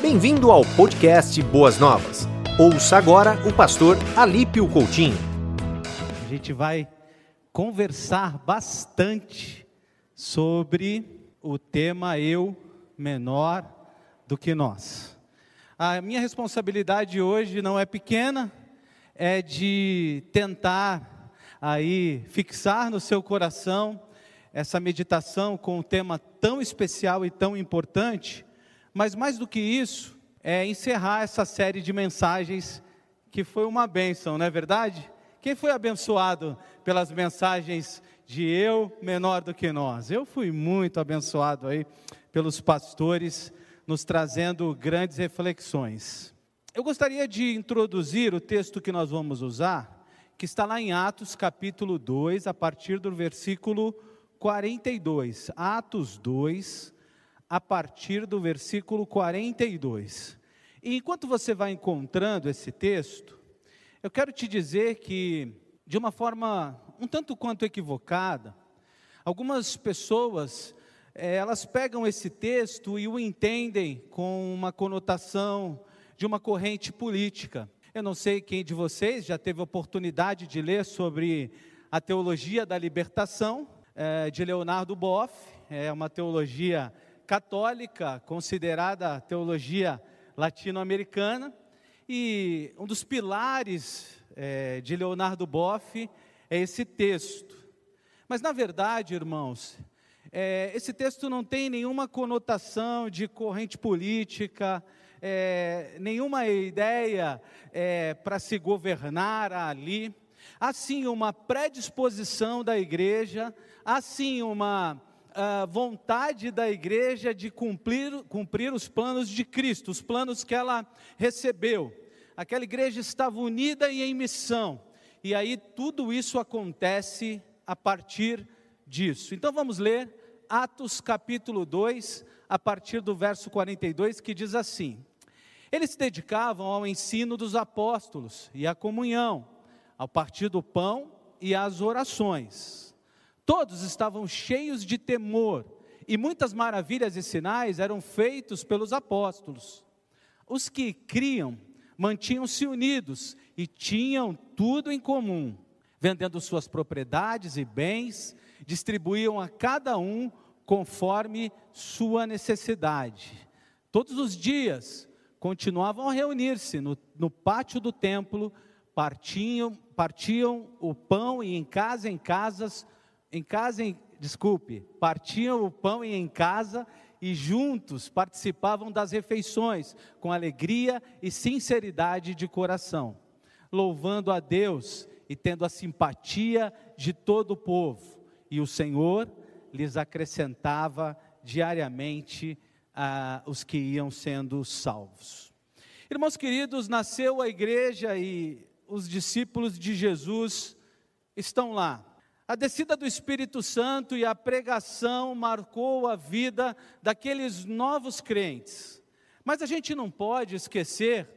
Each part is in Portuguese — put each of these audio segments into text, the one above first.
Bem-vindo ao podcast Boas Novas. Ouça agora o pastor Alípio Coutinho. A gente vai conversar bastante sobre o tema eu menor do que nós. A minha responsabilidade hoje não é pequena, é de tentar aí fixar no seu coração essa meditação com um tema tão especial e tão importante mas mais do que isso, é encerrar essa série de mensagens que foi uma bênção, não é verdade? Quem foi abençoado pelas mensagens de eu menor do que nós? Eu fui muito abençoado aí pelos pastores nos trazendo grandes reflexões. Eu gostaria de introduzir o texto que nós vamos usar, que está lá em Atos capítulo 2, a partir do versículo 42. Atos 2, a partir do versículo 42. E enquanto você vai encontrando esse texto, eu quero te dizer que, de uma forma um tanto quanto equivocada, algumas pessoas, eh, elas pegam esse texto e o entendem com uma conotação de uma corrente política. Eu não sei quem de vocês já teve oportunidade de ler sobre a teologia da libertação, eh, de Leonardo Boff, é uma teologia católica, considerada teologia latino-americana, e um dos pilares é, de Leonardo Boff é esse texto. Mas, na verdade, irmãos, é, esse texto não tem nenhuma conotação de corrente política, é, nenhuma ideia é, para se governar ali. Há sim uma predisposição da igreja, há sim uma a vontade da igreja de cumprir, cumprir os planos de Cristo, os planos que ela recebeu. Aquela igreja estava unida e em missão, e aí tudo isso acontece a partir disso. Então vamos ler Atos capítulo 2, a partir do verso 42, que diz assim: Eles se dedicavam ao ensino dos apóstolos e à comunhão, ao partir do pão e às orações. Todos estavam cheios de temor, e muitas maravilhas e sinais eram feitos pelos apóstolos. Os que criam mantinham-se unidos e tinham tudo em comum, vendendo suas propriedades e bens, distribuíam a cada um conforme sua necessidade. Todos os dias continuavam a reunir-se no, no pátio do templo, partiam, partiam o pão e em casa em casas em casa, em, desculpe, partiam o pão e em casa e juntos participavam das refeições com alegria e sinceridade de coração, louvando a Deus e tendo a simpatia de todo o povo. E o Senhor lhes acrescentava diariamente ah, os que iam sendo salvos. Irmãos queridos, nasceu a igreja e os discípulos de Jesus estão lá a descida do Espírito Santo e a pregação marcou a vida daqueles novos crentes. Mas a gente não pode esquecer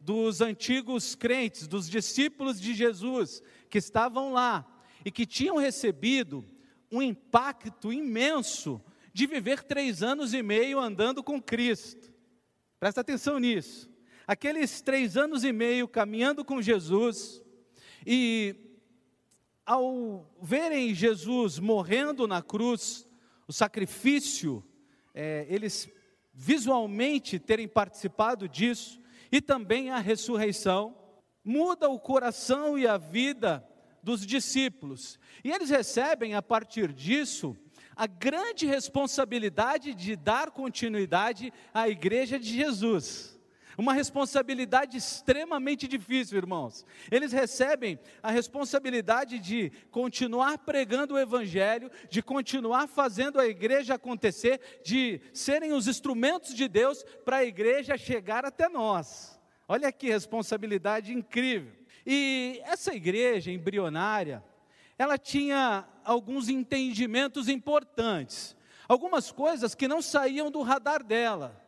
dos antigos crentes, dos discípulos de Jesus, que estavam lá e que tinham recebido um impacto imenso de viver três anos e meio andando com Cristo. Presta atenção nisso. Aqueles três anos e meio caminhando com Jesus e ao verem Jesus morrendo na cruz, o sacrifício, é, eles visualmente terem participado disso, e também a ressurreição, muda o coração e a vida dos discípulos. E eles recebem, a partir disso, a grande responsabilidade de dar continuidade à igreja de Jesus. Uma responsabilidade extremamente difícil, irmãos. Eles recebem a responsabilidade de continuar pregando o Evangelho, de continuar fazendo a igreja acontecer, de serem os instrumentos de Deus para a igreja chegar até nós. Olha que responsabilidade incrível. E essa igreja embrionária, ela tinha alguns entendimentos importantes, algumas coisas que não saíam do radar dela.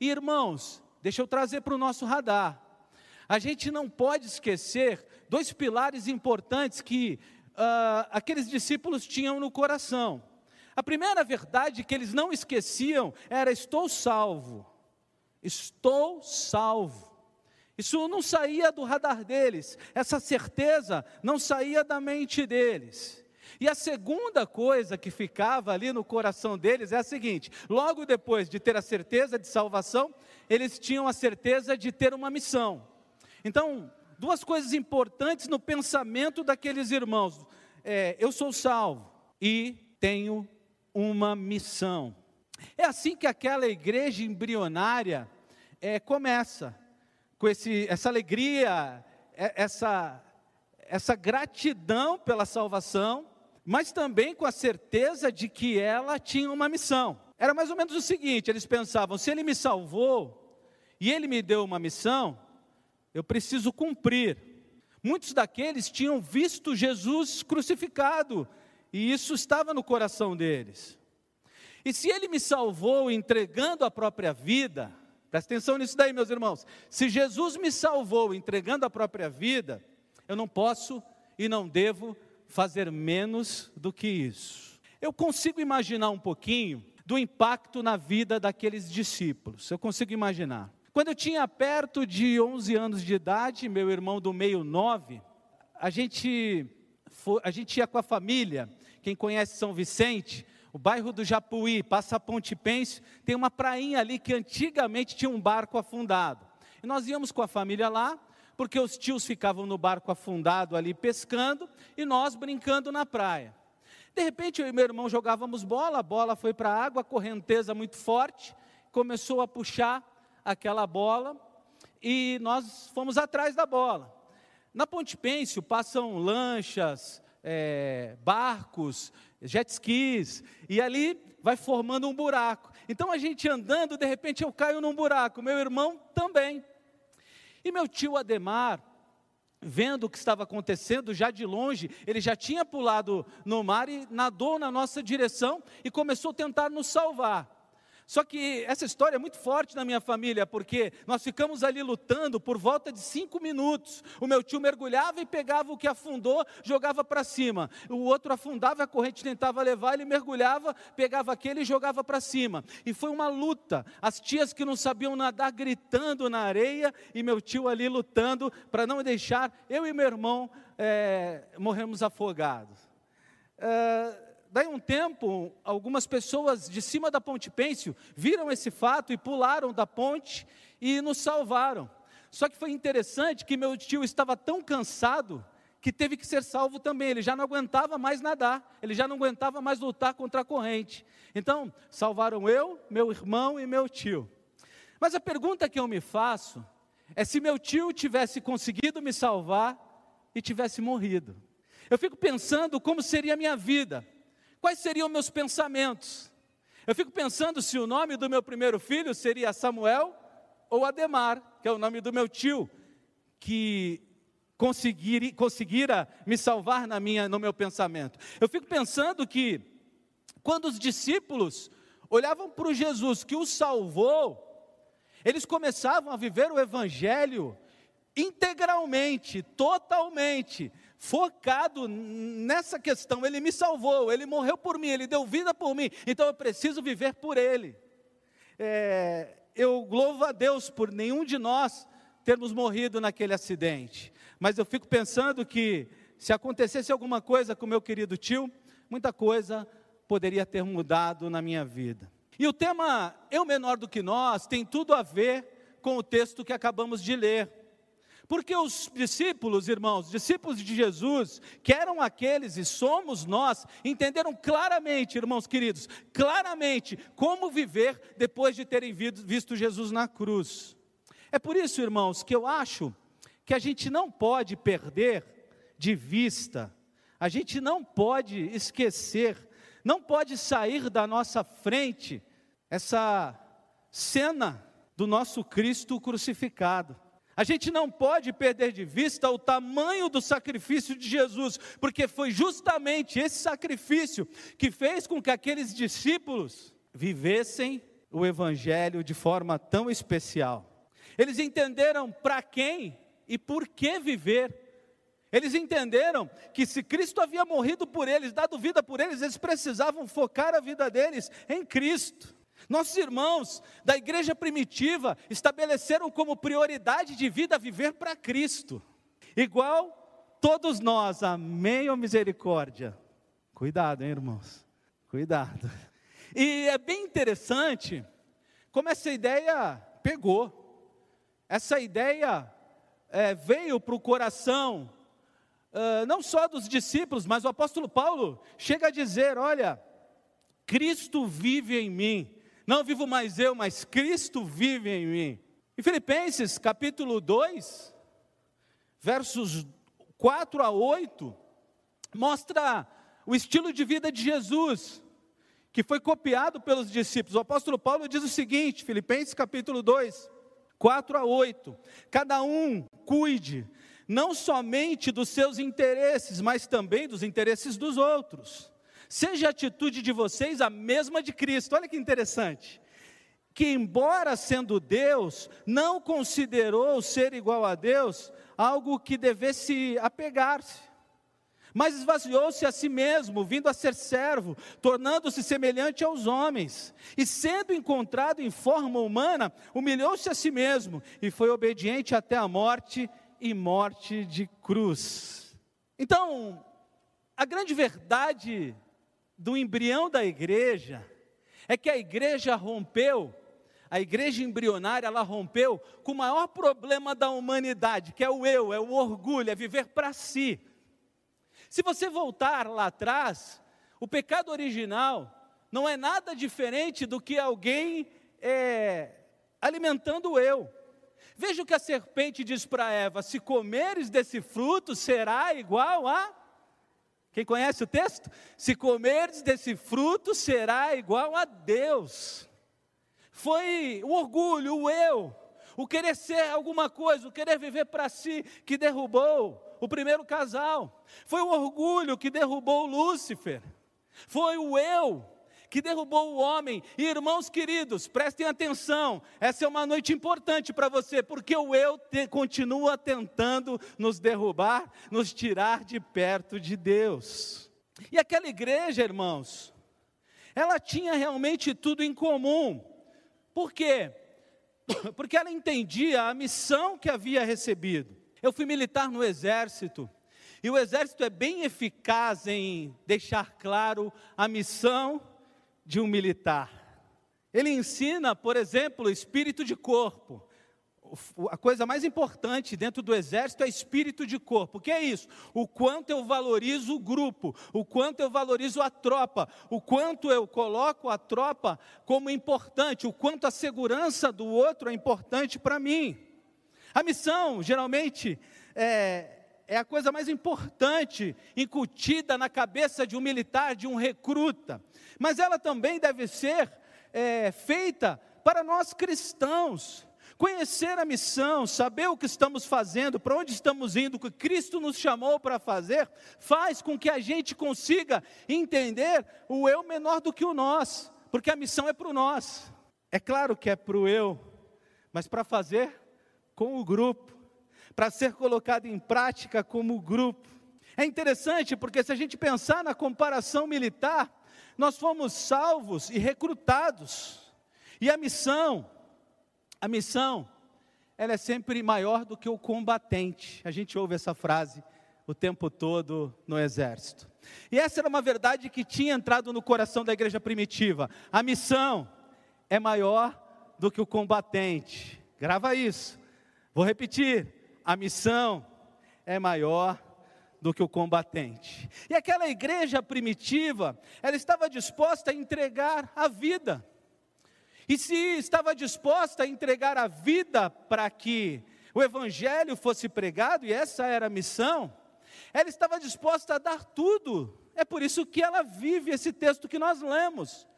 E, irmãos, deixa eu trazer para o nosso radar. A gente não pode esquecer dois pilares importantes que uh, aqueles discípulos tinham no coração. A primeira verdade que eles não esqueciam era: estou salvo. Estou salvo. Isso não saía do radar deles, essa certeza não saía da mente deles. E a segunda coisa que ficava ali no coração deles é a seguinte: logo depois de ter a certeza de salvação, eles tinham a certeza de ter uma missão. Então, duas coisas importantes no pensamento daqueles irmãos: é, eu sou salvo e tenho uma missão. É assim que aquela igreja embrionária é, começa, com esse, essa alegria, é, essa, essa gratidão pela salvação, mas também com a certeza de que ela tinha uma missão. Era mais ou menos o seguinte: eles pensavam, se ele me salvou e ele me deu uma missão, eu preciso cumprir. Muitos daqueles tinham visto Jesus crucificado, e isso estava no coração deles. E se ele me salvou entregando a própria vida, presta atenção nisso daí, meus irmãos. Se Jesus me salvou entregando a própria vida, eu não posso e não devo fazer menos do que isso. Eu consigo imaginar um pouquinho do impacto na vida daqueles discípulos. Eu consigo imaginar. Quando eu tinha perto de 11 anos de idade, meu irmão do meio 9, a gente, foi, a gente ia com a família, quem conhece São Vicente, o bairro do Japuí, passa a Ponte Pêncio, tem uma prainha ali que antigamente tinha um barco afundado. E nós íamos com a família lá, porque os tios ficavam no barco afundado ali pescando e nós brincando na praia. De repente eu e meu irmão jogávamos bola, a bola foi para a água, correnteza muito forte, começou a puxar aquela bola e nós fomos atrás da bola. Na Ponte Pêncio passam lanchas, é, barcos, jet skis, e ali vai formando um buraco. Então a gente andando, de repente eu caio num buraco, meu irmão também. E meu tio Ademar, vendo o que estava acontecendo, já de longe, ele já tinha pulado no mar e nadou na nossa direção e começou a tentar nos salvar. Só que essa história é muito forte na minha família, porque nós ficamos ali lutando por volta de cinco minutos. O meu tio mergulhava e pegava o que afundou, jogava para cima. O outro afundava, a corrente tentava levar, ele mergulhava, pegava aquele e jogava para cima. E foi uma luta. As tias que não sabiam nadar gritando na areia e meu tio ali lutando para não deixar eu e meu irmão é, morremos afogados. É, daí um tempo, algumas pessoas de cima da ponte Pêncio viram esse fato e pularam da ponte e nos salvaram. Só que foi interessante que meu tio estava tão cansado que teve que ser salvo também. Ele já não aguentava mais nadar, ele já não aguentava mais lutar contra a corrente. Então, salvaram eu, meu irmão e meu tio. Mas a pergunta que eu me faço é se meu tio tivesse conseguido me salvar e tivesse morrido. Eu fico pensando como seria a minha vida quais seriam meus pensamentos? Eu fico pensando se o nome do meu primeiro filho seria Samuel ou Ademar, que é o nome do meu tio, que conseguir, conseguira me salvar na minha, no meu pensamento. Eu fico pensando que quando os discípulos olhavam para Jesus que os salvou, eles começavam a viver o evangelho integralmente, totalmente, focado nessa questão. Ele me salvou, ele morreu por mim, ele deu vida por mim, então eu preciso viver por ele. É, eu louvo a Deus por nenhum de nós termos morrido naquele acidente, mas eu fico pensando que se acontecesse alguma coisa com meu querido tio, muita coisa poderia ter mudado na minha vida. E o tema Eu Menor do que Nós tem tudo a ver com o texto que acabamos de ler. Porque os discípulos, irmãos, discípulos de Jesus, que eram aqueles e somos nós, entenderam claramente, irmãos queridos, claramente como viver depois de terem visto Jesus na cruz. É por isso, irmãos, que eu acho que a gente não pode perder de vista, a gente não pode esquecer, não pode sair da nossa frente essa cena do nosso Cristo crucificado. A gente não pode perder de vista o tamanho do sacrifício de Jesus, porque foi justamente esse sacrifício que fez com que aqueles discípulos vivessem o Evangelho de forma tão especial. Eles entenderam para quem e por que viver. Eles entenderam que se Cristo havia morrido por eles, dado vida por eles, eles precisavam focar a vida deles em Cristo. Nossos irmãos da igreja primitiva estabeleceram como prioridade de vida viver para Cristo, igual todos nós, amém ou misericórdia? Cuidado, hein, irmãos? Cuidado. E é bem interessante como essa ideia pegou. Essa ideia é, veio para o coração, uh, não só dos discípulos, mas o apóstolo Paulo chega a dizer: Olha, Cristo vive em mim. Não vivo mais eu, mas Cristo vive em mim. Em Filipenses capítulo 2, versos 4 a 8, mostra o estilo de vida de Jesus, que foi copiado pelos discípulos. O apóstolo Paulo diz o seguinte, Filipenses capítulo 2, 4 a 8: Cada um cuide não somente dos seus interesses, mas também dos interesses dos outros. Seja a atitude de vocês a mesma de Cristo. Olha que interessante. Que, embora sendo Deus, não considerou ser igual a Deus algo que devesse apegar-se, mas esvaziou-se a si mesmo, vindo a ser servo, tornando-se semelhante aos homens, e sendo encontrado em forma humana, humilhou-se a si mesmo e foi obediente até a morte e morte de cruz. Então, a grande verdade do embrião da igreja é que a igreja rompeu, a igreja embrionária, ela rompeu com o maior problema da humanidade, que é o eu, é o orgulho, é viver para si. Se você voltar lá atrás, o pecado original não é nada diferente do que alguém é, alimentando o eu. Veja o que a serpente diz para Eva: se comeres desse fruto, será igual a quem conhece o texto? Se comerdes desse fruto, será igual a Deus. Foi o orgulho, o eu, o querer ser alguma coisa, o querer viver para si, que derrubou o primeiro casal. Foi o orgulho que derrubou Lúcifer. Foi o eu que derrubou o homem. E irmãos queridos, prestem atenção, essa é uma noite importante para você, porque o eu te, continua tentando nos derrubar, nos tirar de perto de Deus. E aquela igreja, irmãos, ela tinha realmente tudo em comum. Por quê? Porque ela entendia a missão que havia recebido. Eu fui militar no exército. E o exército é bem eficaz em deixar claro a missão de um militar. Ele ensina, por exemplo, espírito de corpo. A coisa mais importante dentro do exército é espírito de corpo. O que é isso? O quanto eu valorizo o grupo, o quanto eu valorizo a tropa, o quanto eu coloco a tropa como importante, o quanto a segurança do outro é importante para mim. A missão, geralmente, é, é a coisa mais importante incutida na cabeça de um militar, de um recruta mas ela também deve ser é, feita para nós cristãos. Conhecer a missão, saber o que estamos fazendo, para onde estamos indo, o que Cristo nos chamou para fazer, faz com que a gente consiga entender o eu menor do que o nós, porque a missão é para o nós. É claro que é para o eu, mas para fazer com o grupo, para ser colocado em prática como grupo. É interessante porque se a gente pensar na comparação militar, nós fomos salvos e recrutados. E a missão, a missão, ela é sempre maior do que o combatente. A gente ouve essa frase o tempo todo no exército. E essa era uma verdade que tinha entrado no coração da igreja primitiva. A missão é maior do que o combatente. Grava isso. Vou repetir. A missão é maior do que o combatente. E aquela igreja primitiva, ela estava disposta a entregar a vida. E se estava disposta a entregar a vida para que o evangelho fosse pregado, e essa era a missão, ela estava disposta a dar tudo. É por isso que ela vive esse texto que nós lemos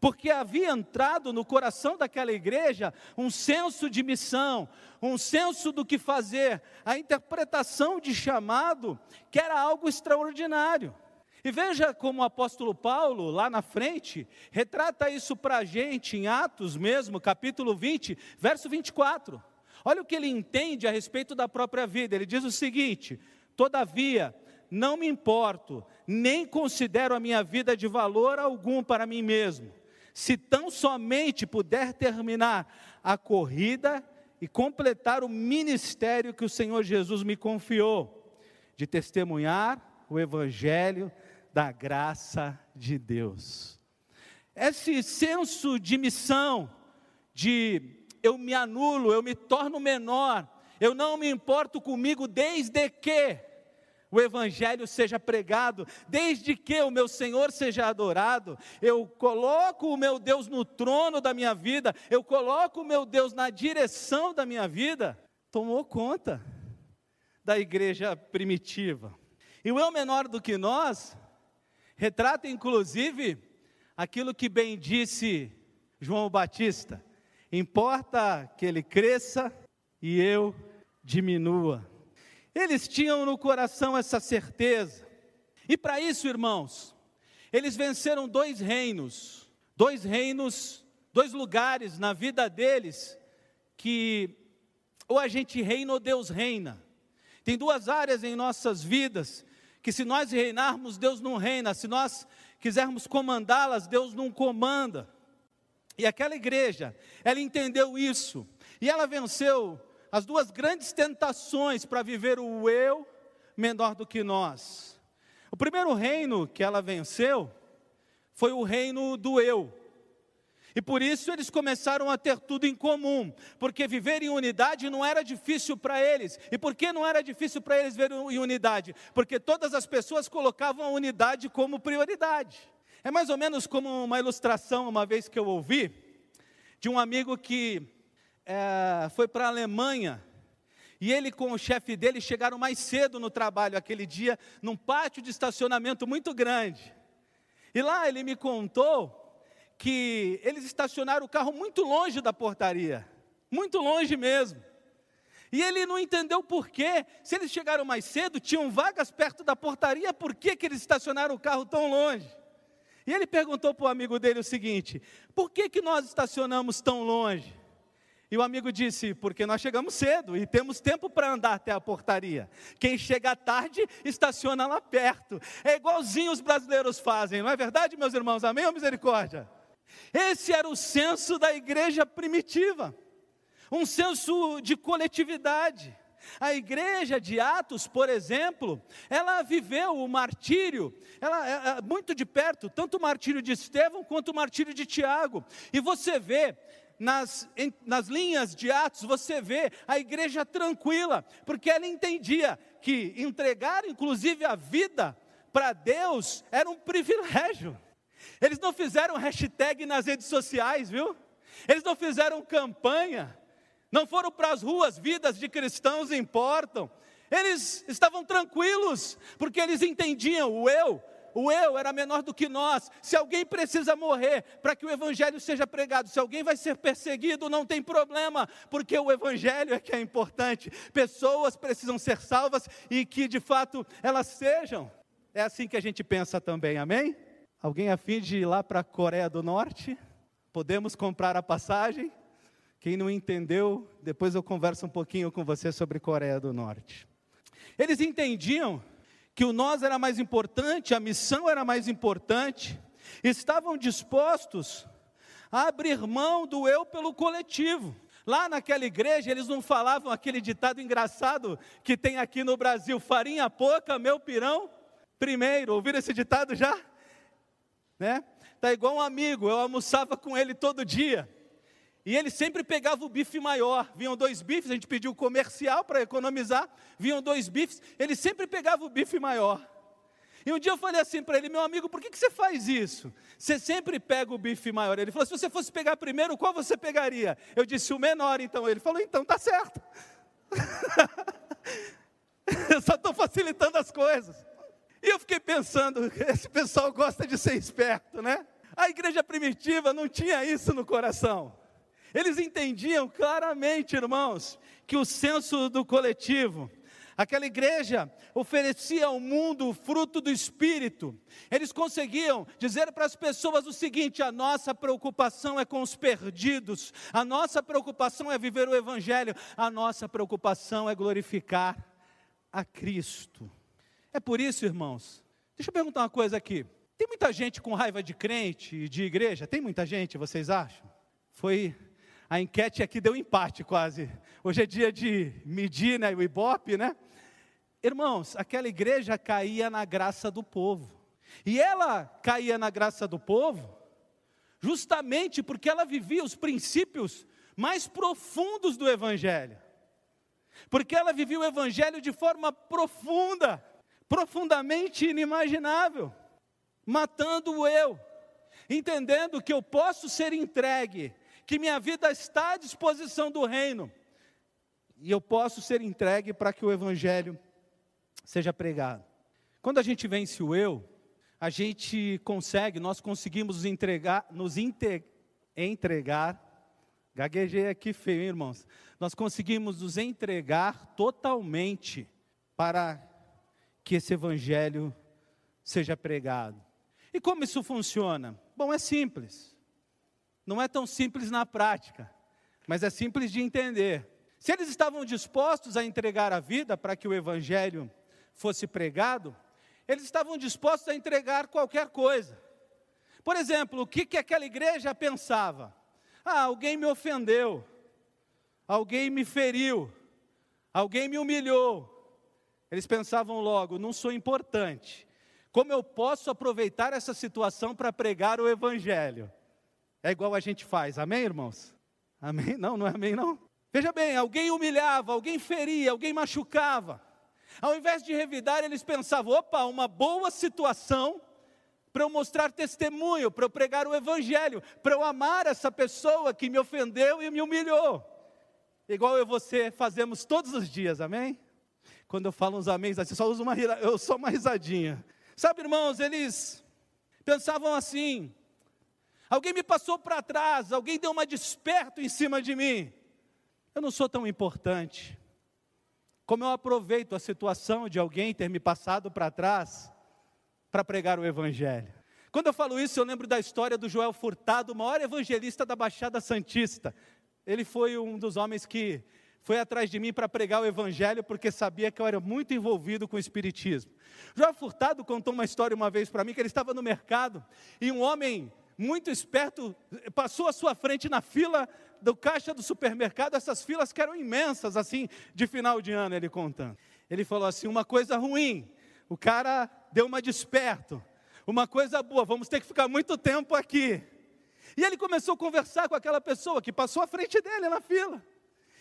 porque havia entrado no coração daquela igreja um senso de missão, um senso do que fazer, a interpretação de chamado, que era algo extraordinário. E veja como o apóstolo Paulo, lá na frente, retrata isso para a gente em Atos mesmo, capítulo 20, verso 24. Olha o que ele entende a respeito da própria vida. Ele diz o seguinte: Todavia, não me importo, nem considero a minha vida de valor algum para mim mesmo se tão somente puder terminar a corrida e completar o ministério que o Senhor Jesus me confiou, de testemunhar o Evangelho da graça de Deus. Esse senso de missão, de eu me anulo, eu me torno menor, eu não me importo comigo desde que o Evangelho seja pregado, desde que o meu Senhor seja adorado, eu coloco o meu Deus no trono da minha vida, eu coloco o meu Deus na direção da minha vida, tomou conta da igreja primitiva. E o eu menor do que nós retrata inclusive aquilo que bem disse João Batista: importa que ele cresça e eu diminua. Eles tinham no coração essa certeza. E para isso, irmãos, eles venceram dois reinos, dois reinos, dois lugares na vida deles que ou a gente reina ou Deus reina. Tem duas áreas em nossas vidas que se nós reinarmos, Deus não reina, se nós quisermos comandá-las, Deus não comanda. E aquela igreja, ela entendeu isso, e ela venceu as duas grandes tentações para viver o eu menor do que nós. O primeiro reino que ela venceu foi o reino do eu. E por isso eles começaram a ter tudo em comum, porque viver em unidade não era difícil para eles. E por que não era difícil para eles viver em unidade? Porque todas as pessoas colocavam a unidade como prioridade. É mais ou menos como uma ilustração, uma vez que eu ouvi, de um amigo que é, foi para a Alemanha e ele com o chefe dele chegaram mais cedo no trabalho aquele dia, num pátio de estacionamento muito grande. E lá ele me contou que eles estacionaram o carro muito longe da portaria, muito longe mesmo. E ele não entendeu por quê. Se eles chegaram mais cedo, tinham vagas perto da portaria, por que, que eles estacionaram o carro tão longe? E ele perguntou para o amigo dele o seguinte: por que, que nós estacionamos tão longe? E o amigo disse: Porque nós chegamos cedo e temos tempo para andar até a portaria. Quem chega tarde, estaciona lá perto. É igualzinho os brasileiros fazem, não é verdade, meus irmãos? Amém ou misericórdia? Esse era o senso da igreja primitiva, um senso de coletividade. A igreja de Atos, por exemplo, ela viveu o martírio, ela, é, é, muito de perto, tanto o martírio de Estevão quanto o martírio de Tiago. E você vê nas, em, nas linhas de Atos, você vê a igreja tranquila, porque ela entendia que entregar, inclusive, a vida para Deus era um privilégio. Eles não fizeram hashtag nas redes sociais, viu? Eles não fizeram campanha, não foram para as ruas, vidas de cristãos importam. Eles estavam tranquilos, porque eles entendiam o eu o eu era menor do que nós. Se alguém precisa morrer para que o evangelho seja pregado, se alguém vai ser perseguido, não tem problema, porque o evangelho é que é importante. Pessoas precisam ser salvas e que de fato elas sejam. É assim que a gente pensa também, amém? Alguém a fim de ir lá para a Coreia do Norte? Podemos comprar a passagem? Quem não entendeu, depois eu converso um pouquinho com você sobre Coreia do Norte. Eles entendiam que o nós era mais importante, a missão era mais importante, estavam dispostos a abrir mão do eu pelo coletivo. Lá naquela igreja, eles não falavam aquele ditado engraçado que tem aqui no Brasil: farinha pouca, meu pirão primeiro. Ouviram esse ditado já? Né? Tá igual um amigo, eu almoçava com ele todo dia. E ele sempre pegava o bife maior. Vinham dois bifes, a gente pediu comercial para economizar. Vinham dois bifes, ele sempre pegava o bife maior. E um dia eu falei assim para ele, meu amigo, por que, que você faz isso? Você sempre pega o bife maior. Ele falou, se você fosse pegar primeiro, qual você pegaria? Eu disse, o menor, então. Ele falou, então tá certo. eu só estou facilitando as coisas. E eu fiquei pensando, esse pessoal gosta de ser esperto, né? A igreja primitiva não tinha isso no coração. Eles entendiam claramente, irmãos, que o senso do coletivo, aquela igreja oferecia ao mundo o fruto do Espírito. Eles conseguiam dizer para as pessoas o seguinte: a nossa preocupação é com os perdidos, a nossa preocupação é viver o Evangelho, a nossa preocupação é glorificar a Cristo. É por isso, irmãos, deixa eu perguntar uma coisa aqui. Tem muita gente com raiva de crente, de igreja? Tem muita gente, vocês acham? Foi a enquete aqui deu empate quase. Hoje é dia de medir né, o Ibope, né? Irmãos, aquela igreja caía na graça do povo. E ela caía na graça do povo justamente porque ela vivia os princípios mais profundos do Evangelho. Porque ela vivia o Evangelho de forma profunda, profundamente inimaginável, matando o eu, entendendo que eu posso ser entregue, que minha vida está à disposição do reino, e eu posso ser entregue para que o Evangelho seja pregado. Quando a gente vence o eu, a gente consegue, nós conseguimos nos entregar, nos entregar, gaguejei aqui feio, hein, irmãos? Nós conseguimos nos entregar totalmente para que esse evangelho seja pregado. E como isso funciona? Bom, é simples. Não é tão simples na prática, mas é simples de entender. Se eles estavam dispostos a entregar a vida para que o evangelho fosse pregado, eles estavam dispostos a entregar qualquer coisa. Por exemplo, o que, que aquela igreja pensava? Ah, alguém me ofendeu, alguém me feriu, alguém me humilhou. Eles pensavam logo: não sou importante. Como eu posso aproveitar essa situação para pregar o Evangelho? É igual a gente faz, amém, irmãos? Amém? Não, não é amém, não? Veja bem, alguém humilhava, alguém feria, alguém machucava. Ao invés de revidar, eles pensavam: opa, uma boa situação para eu mostrar testemunho, para eu pregar o Evangelho, para eu amar essa pessoa que me ofendeu e me humilhou. Igual eu e você fazemos todos os dias, amém? Quando eu falo uns amém, assim, só uso uma, eu só uma risadinha. Sabe, irmãos, eles pensavam assim: alguém me passou para trás, alguém deu uma desperto em cima de mim. Eu não sou tão importante. Como eu aproveito a situação de alguém ter me passado para trás para pregar o Evangelho. Quando eu falo isso, eu lembro da história do Joel Furtado, o maior evangelista da Baixada Santista. Ele foi um dos homens que foi atrás de mim para pregar o Evangelho, porque sabia que eu era muito envolvido com o Espiritismo. Joel Furtado contou uma história uma vez para mim, que ele estava no mercado e um homem muito esperto passou à sua frente na fila do caixa do supermercado, essas filas que eram imensas, assim, de final de ano, ele contando. Ele falou assim: uma coisa ruim, o cara deu uma desperto. Uma coisa boa, vamos ter que ficar muito tempo aqui. E ele começou a conversar com aquela pessoa que passou à frente dele na fila.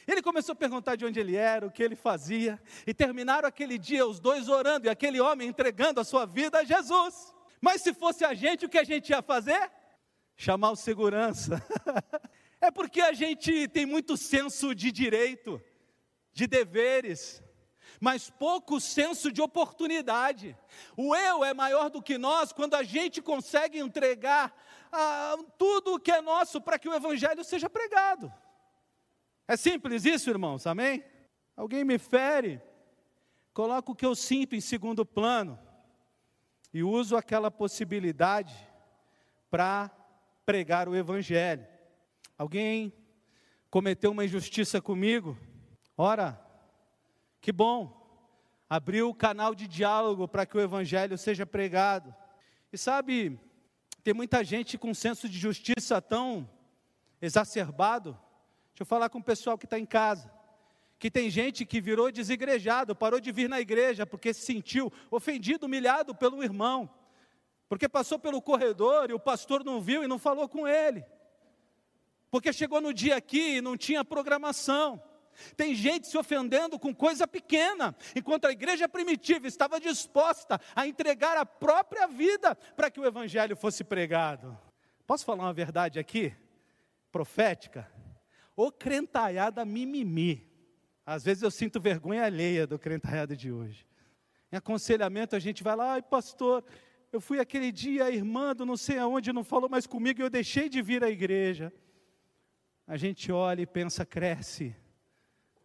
Ele começou a perguntar de onde ele era, o que ele fazia, e terminaram aquele dia os dois orando e aquele homem entregando a sua vida a Jesus. Mas se fosse a gente, o que a gente ia fazer? Chamar o segurança. É porque a gente tem muito senso de direito, de deveres, mas pouco senso de oportunidade. O eu é maior do que nós quando a gente consegue entregar ah, tudo o que é nosso para que o Evangelho seja pregado. É simples isso, irmãos, amém? Alguém me fere, coloco o que eu sinto em segundo plano e uso aquela possibilidade para pregar o Evangelho. Alguém cometeu uma injustiça comigo? Ora, que bom, abriu o canal de diálogo para que o Evangelho seja pregado. E sabe, tem muita gente com senso de justiça tão exacerbado. Deixa eu falar com o pessoal que está em casa. Que tem gente que virou desigrejado, parou de vir na igreja porque se sentiu ofendido, humilhado pelo irmão. Porque passou pelo corredor e o pastor não viu e não falou com ele porque chegou no dia aqui e não tinha programação. Tem gente se ofendendo com coisa pequena, enquanto a igreja primitiva estava disposta a entregar a própria vida para que o evangelho fosse pregado. Posso falar uma verdade aqui? Profética? O crentaiada mimimi. Às vezes eu sinto vergonha alheia do crentaiada de hoje. Em aconselhamento a gente vai lá, ai pastor, eu fui aquele dia, a irmã do não sei aonde não falou mais comigo e eu deixei de vir à igreja a gente olha e pensa: cresce,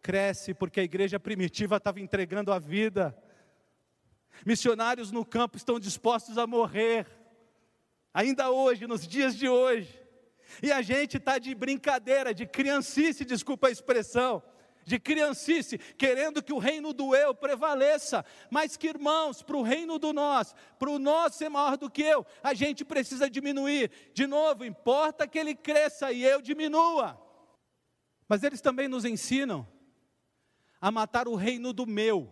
cresce, porque a igreja primitiva estava entregando a vida. Missionários no campo estão dispostos a morrer, ainda hoje, nos dias de hoje. E a gente está de brincadeira, de criancice, desculpa a expressão. De criancice, querendo que o reino do eu prevaleça, mas que irmãos, para o reino do nós, para o nós ser maior do que eu, a gente precisa diminuir. De novo, importa que ele cresça e eu diminua. Mas eles também nos ensinam a matar o reino do meu.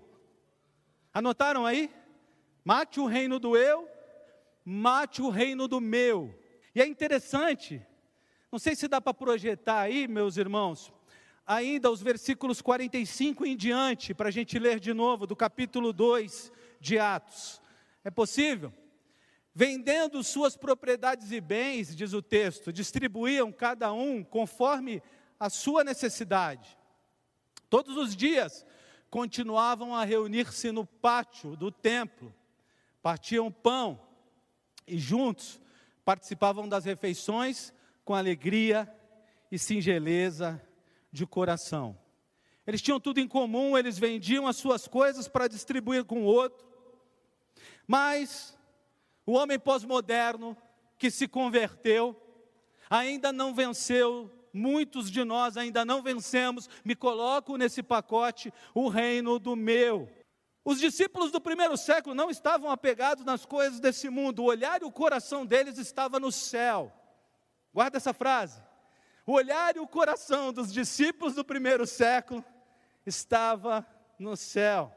Anotaram aí? Mate o reino do eu, mate o reino do meu. E é interessante, não sei se dá para projetar aí, meus irmãos, ainda os versículos 45 em diante, para a gente ler de novo, do capítulo 2 de Atos. É possível? Vendendo suas propriedades e bens, diz o texto, distribuíam cada um conforme a sua necessidade. Todos os dias continuavam a reunir-se no pátio do templo, partiam pão e juntos participavam das refeições com alegria e singeleza de coração. Eles tinham tudo em comum, eles vendiam as suas coisas para distribuir com o outro. Mas o homem pós-moderno que se converteu ainda não venceu muitos de nós ainda não vencemos, me coloco nesse pacote, o reino do meu. Os discípulos do primeiro século não estavam apegados nas coisas desse mundo, o olhar e o coração deles estava no céu. Guarda essa frase. O olhar e o coração dos discípulos do primeiro século estava no céu.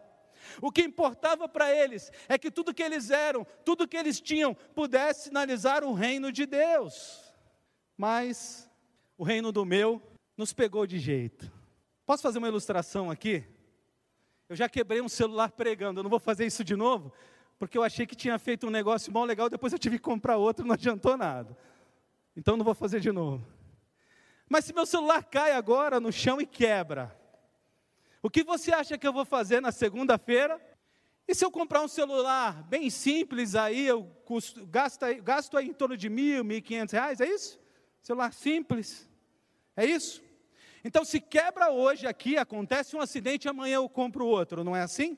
O que importava para eles é que tudo que eles eram, tudo que eles tinham, pudesse sinalizar o reino de Deus. Mas o reino do meu nos pegou de jeito. Posso fazer uma ilustração aqui? Eu já quebrei um celular pregando, eu não vou fazer isso de novo, porque eu achei que tinha feito um negócio mal legal, depois eu tive que comprar outro, não adiantou nada. Então não vou fazer de novo. Mas se meu celular cai agora no chão e quebra, o que você acha que eu vou fazer na segunda-feira? E se eu comprar um celular bem simples aí, eu custo, gasto, gasto aí em torno de mil, mil e quinhentos reais, é isso? Celular simples. É isso? Então, se quebra hoje aqui, acontece um acidente, amanhã eu compro outro, não é assim?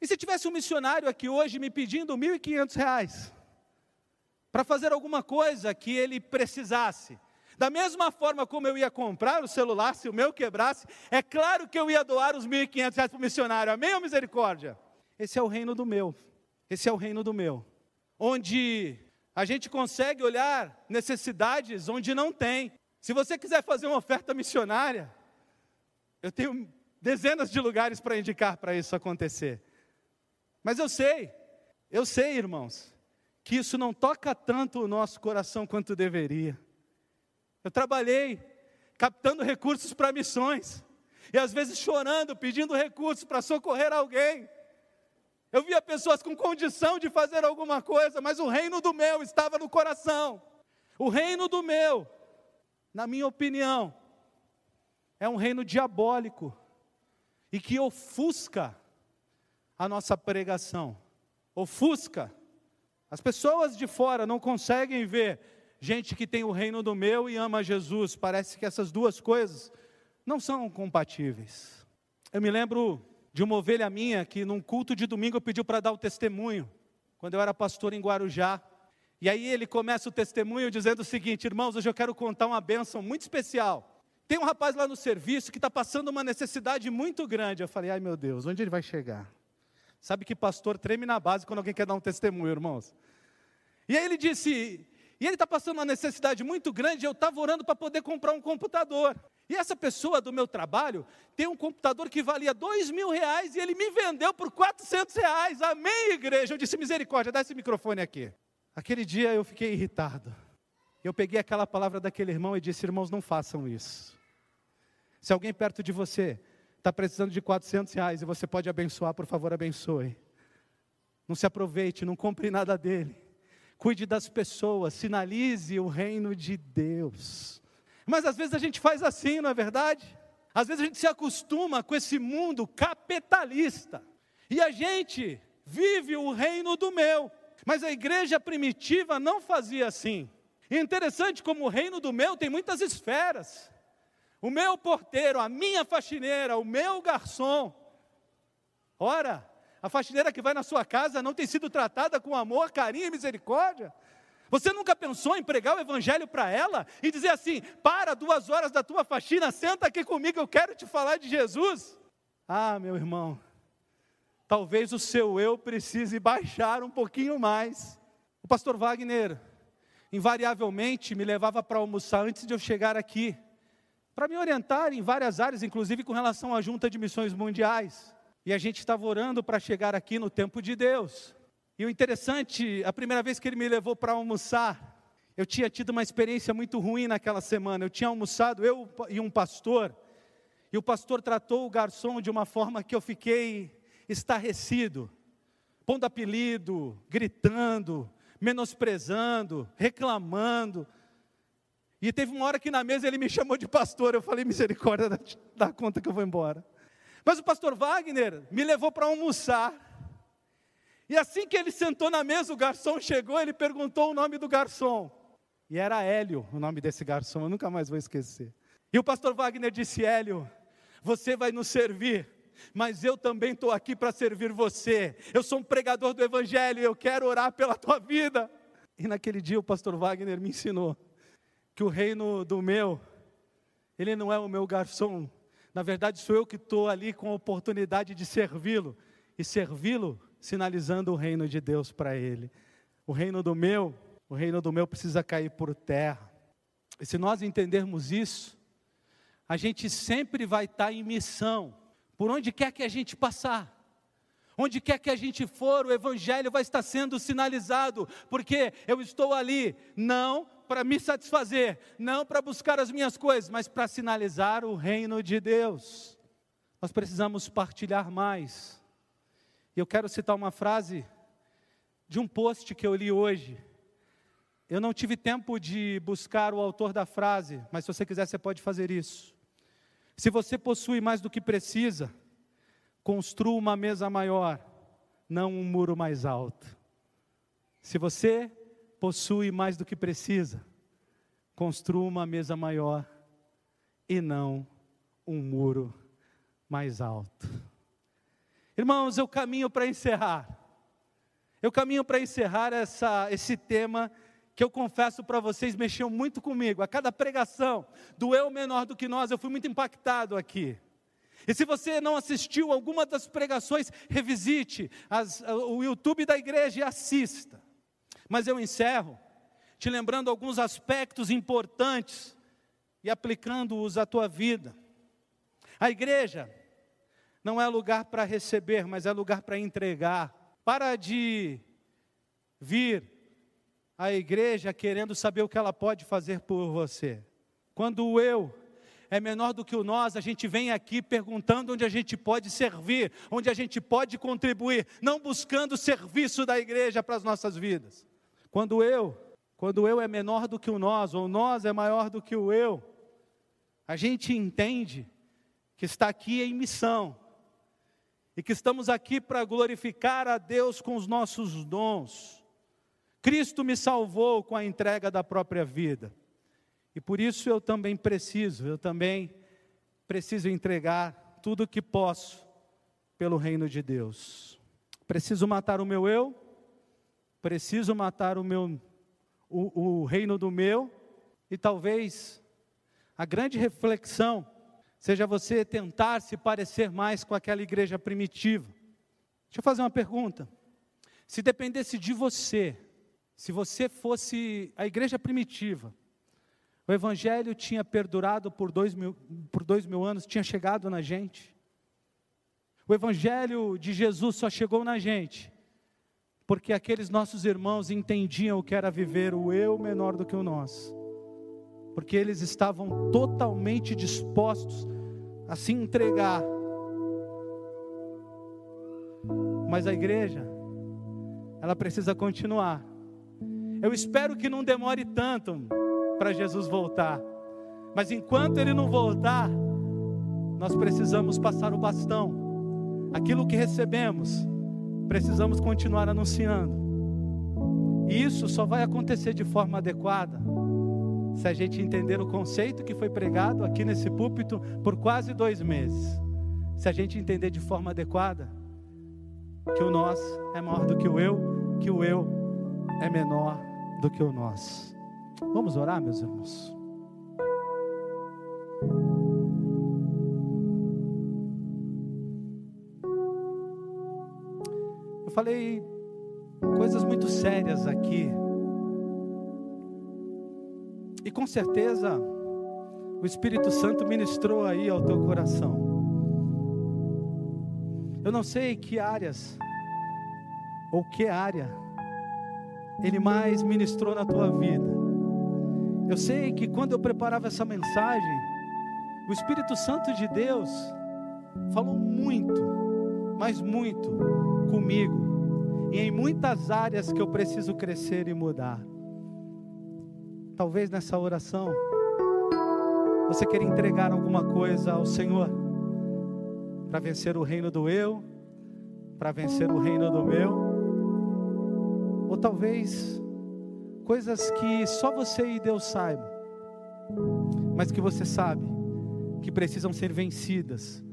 E se tivesse um missionário aqui hoje me pedindo R$ 1.500 para fazer alguma coisa que ele precisasse, da mesma forma como eu ia comprar o celular, se o meu quebrasse, é claro que eu ia doar os R$ 1.500 para o missionário, amém ou misericórdia? Esse é o reino do meu, esse é o reino do meu, onde a gente consegue olhar necessidades onde não tem. Se você quiser fazer uma oferta missionária, eu tenho dezenas de lugares para indicar para isso acontecer. Mas eu sei, eu sei, irmãos, que isso não toca tanto o nosso coração quanto deveria. Eu trabalhei captando recursos para missões, e às vezes chorando, pedindo recursos para socorrer alguém. Eu via pessoas com condição de fazer alguma coisa, mas o reino do meu estava no coração. O reino do meu, na minha opinião, é um reino diabólico e que ofusca a nossa pregação. Ofusca. As pessoas de fora não conseguem ver gente que tem o reino do meu e ama Jesus. Parece que essas duas coisas não são compatíveis. Eu me lembro de uma ovelha minha que num culto de domingo pediu para dar o testemunho, quando eu era pastor em Guarujá. E aí ele começa o testemunho dizendo o seguinte: irmãos, hoje eu quero contar uma bênção muito especial. Tem um rapaz lá no serviço que está passando uma necessidade muito grande. Eu falei, ai meu Deus, onde ele vai chegar? Sabe que pastor treme na base quando alguém quer dar um testemunho, irmãos. E aí ele disse, e ele está passando uma necessidade muito grande, eu estava orando para poder comprar um computador. E essa pessoa do meu trabalho tem um computador que valia dois mil reais e ele me vendeu por 400 reais. Amém, igreja? Eu disse, misericórdia, dá esse microfone aqui. Aquele dia eu fiquei irritado. Eu peguei aquela palavra daquele irmão e disse, irmãos, não façam isso. Se alguém perto de você está precisando de 400 reais e você pode abençoar, por favor, abençoe. Não se aproveite, não compre nada dele. Cuide das pessoas, sinalize o reino de Deus. Mas às vezes a gente faz assim, não é verdade? Às vezes a gente se acostuma com esse mundo capitalista. E a gente vive o reino do meu. Mas a igreja primitiva não fazia assim. E interessante como o reino do meu tem muitas esferas. O meu porteiro, a minha faxineira, o meu garçom. Ora, a faxineira que vai na sua casa não tem sido tratada com amor, carinho e misericórdia? Você nunca pensou em pregar o evangelho para ela e dizer assim: para duas horas da tua faxina, senta aqui comigo, eu quero te falar de Jesus? Ah, meu irmão, talvez o seu eu precise baixar um pouquinho mais. O pastor Wagner, invariavelmente, me levava para almoçar antes de eu chegar aqui, para me orientar em várias áreas, inclusive com relação à Junta de Missões Mundiais. E a gente estava orando para chegar aqui no tempo de Deus. E o interessante, a primeira vez que ele me levou para almoçar, eu tinha tido uma experiência muito ruim naquela semana. Eu tinha almoçado, eu e um pastor, e o pastor tratou o garçom de uma forma que eu fiquei estarrecido, pondo apelido, gritando, menosprezando, reclamando. E teve uma hora que na mesa ele me chamou de pastor. Eu falei, misericórdia, dá conta que eu vou embora. Mas o pastor Wagner me levou para almoçar. E assim que ele sentou na mesa, o garçom chegou, ele perguntou o nome do garçom. E era Hélio, o nome desse garçom, eu nunca mais vou esquecer. E o pastor Wagner disse: Hélio, você vai nos servir, mas eu também estou aqui para servir você. Eu sou um pregador do Evangelho eu quero orar pela tua vida. E naquele dia o pastor Wagner me ensinou que o reino do meu, ele não é o meu garçom. Na verdade, sou eu que estou ali com a oportunidade de servi-lo. E servi-lo sinalizando o reino de Deus para ele. O reino do meu, o reino do meu precisa cair por terra. E se nós entendermos isso, a gente sempre vai estar em missão, por onde quer que a gente passar. Onde quer que a gente for, o Evangelho vai estar sendo sinalizado, porque eu estou ali, não para me satisfazer, não para buscar as minhas coisas, mas para sinalizar o reino de Deus. Nós precisamos partilhar mais e eu quero citar uma frase de um post que eu li hoje. Eu não tive tempo de buscar o autor da frase, mas se você quiser, você pode fazer isso. Se você possui mais do que precisa, construa uma mesa maior, não um muro mais alto. Se você possui mais do que precisa, construa uma mesa maior e não um muro mais alto. Irmãos, eu caminho para encerrar. Eu caminho para encerrar essa, esse tema que eu confesso para vocês mexeu muito comigo. A cada pregação do eu menor do que nós, eu fui muito impactado aqui. E se você não assistiu alguma das pregações, revisite as, o YouTube da igreja e assista. Mas eu encerro te lembrando alguns aspectos importantes e aplicando-os à tua vida. A igreja não é lugar para receber, mas é lugar para entregar. Para de vir à igreja querendo saber o que ela pode fazer por você. Quando o eu é menor do que o nós, a gente vem aqui perguntando onde a gente pode servir, onde a gente pode contribuir, não buscando o serviço da igreja para as nossas vidas. Quando eu, quando eu é menor do que o nós, ou nós é maior do que o eu, a gente entende que está aqui em missão, e que estamos aqui para glorificar a Deus com os nossos dons. Cristo me salvou com a entrega da própria vida. E por isso eu também preciso, eu também preciso entregar tudo o que posso pelo reino de Deus. Preciso matar o meu eu, preciso matar o meu o, o reino do meu e talvez a grande reflexão seja você tentar se parecer mais com aquela igreja primitiva. Deixa eu fazer uma pergunta. Se dependesse de você, se você fosse a igreja primitiva, o evangelho tinha perdurado por dois mil, por dois mil anos, tinha chegado na gente. O evangelho de Jesus só chegou na gente porque aqueles nossos irmãos entendiam o que era viver o eu menor do que o nosso, porque eles estavam totalmente dispostos a se entregar. Mas a igreja, ela precisa continuar. Eu espero que não demore tanto para Jesus voltar. Mas enquanto ele não voltar, nós precisamos passar o bastão. Aquilo que recebemos, precisamos continuar anunciando. E isso só vai acontecer de forma adequada se a gente entender o conceito que foi pregado aqui nesse púlpito por quase dois meses, se a gente entender de forma adequada que o nós é maior do que o eu, que o eu é menor do que o nosso. Vamos orar, meus irmãos? Falei coisas muito sérias aqui. E com certeza o Espírito Santo ministrou aí ao teu coração. Eu não sei que áreas ou que área ele mais ministrou na tua vida. Eu sei que quando eu preparava essa mensagem, o Espírito Santo de Deus falou muito, mas muito comigo, e em muitas áreas que eu preciso crescer e mudar. Talvez nessa oração você queira entregar alguma coisa ao Senhor para vencer o reino do eu, para vencer o reino do meu, ou talvez coisas que só você e Deus saibam, mas que você sabe que precisam ser vencidas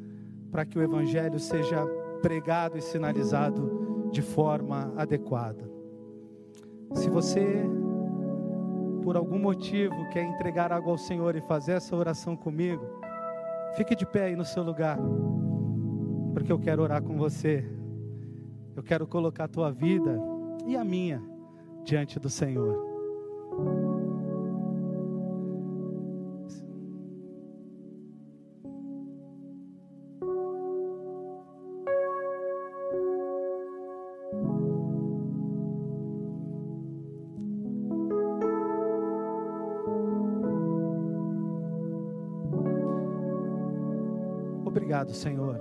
para que o Evangelho seja pregado e sinalizado de forma adequada. Se você, por algum motivo, quer entregar algo ao Senhor e fazer essa oração comigo, fique de pé aí no seu lugar, porque eu quero orar com você. Eu quero colocar a tua vida e a minha diante do Senhor. Obrigado, Senhor,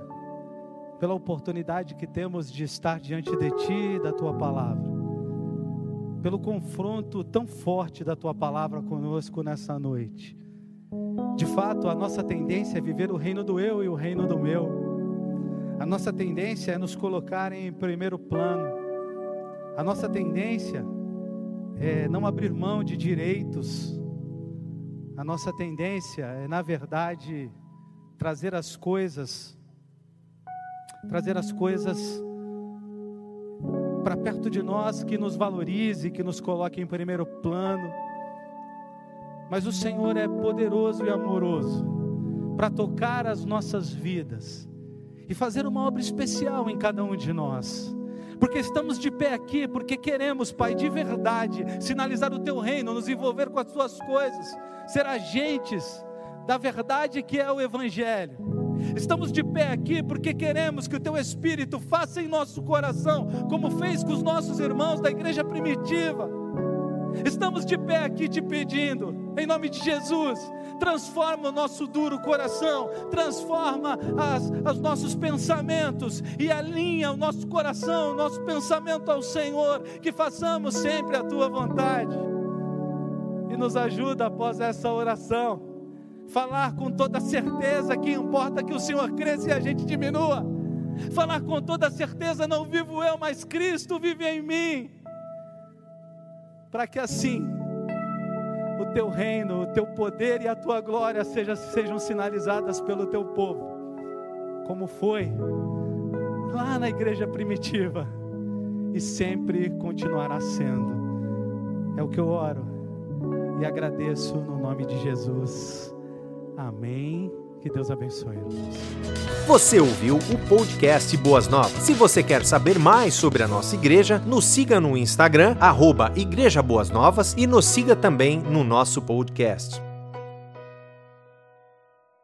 pela oportunidade que temos de estar diante de Ti e da Tua palavra pelo confronto tão forte da tua palavra conosco nessa noite. De fato, a nossa tendência é viver o reino do eu e o reino do meu. A nossa tendência é nos colocar em primeiro plano. A nossa tendência é não abrir mão de direitos. A nossa tendência é, na verdade, trazer as coisas trazer as coisas para perto de nós, que nos valorize, que nos coloque em primeiro plano. Mas o Senhor é poderoso e amoroso para tocar as nossas vidas e fazer uma obra especial em cada um de nós. Porque estamos de pé aqui, porque queremos, Pai, de verdade, sinalizar o teu reino, nos envolver com as tuas coisas, ser agentes da verdade que é o Evangelho Estamos de pé aqui porque queremos que o teu Espírito faça em nosso coração, como fez com os nossos irmãos da igreja primitiva. Estamos de pé aqui te pedindo, em nome de Jesus, transforma o nosso duro coração, transforma as, os nossos pensamentos e alinha o nosso coração, o nosso pensamento ao Senhor, que façamos sempre a tua vontade. E nos ajuda após essa oração falar com toda certeza que importa que o Senhor cresça e a gente diminua. Falar com toda certeza, não vivo eu, mas Cristo vive em mim. Para que assim o teu reino, o teu poder e a tua glória seja, sejam sinalizadas pelo teu povo, como foi lá na igreja primitiva e sempre continuará sendo. É o que eu oro e agradeço no nome de Jesus. Amém. Que Deus abençoe. Você ouviu o podcast Boas Novas. Se você quer saber mais sobre a nossa igreja, nos siga no Instagram, arroba Igreja Boas Novas e nos siga também no nosso podcast.